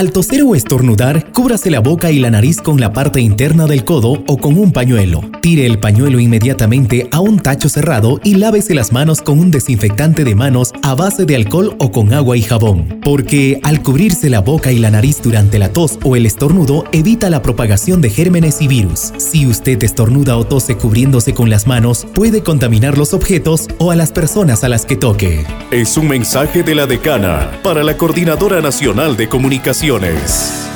Al toser o estornudar, cúbrase la boca y la nariz con la parte interna del codo o con un pañuelo. Tire el pañuelo inmediatamente a un tacho cerrado y lávese las manos con un desinfectante de manos a base de alcohol o con agua y jabón. Porque al cubrirse la boca y la nariz durante la tos o el estornudo, evita la propagación de gérmenes y virus. Si usted estornuda o tose cubriéndose con las manos, puede contaminar los objetos o a las personas a las que toque. Es un mensaje de la decana para la Coordinadora Nacional de Campeones.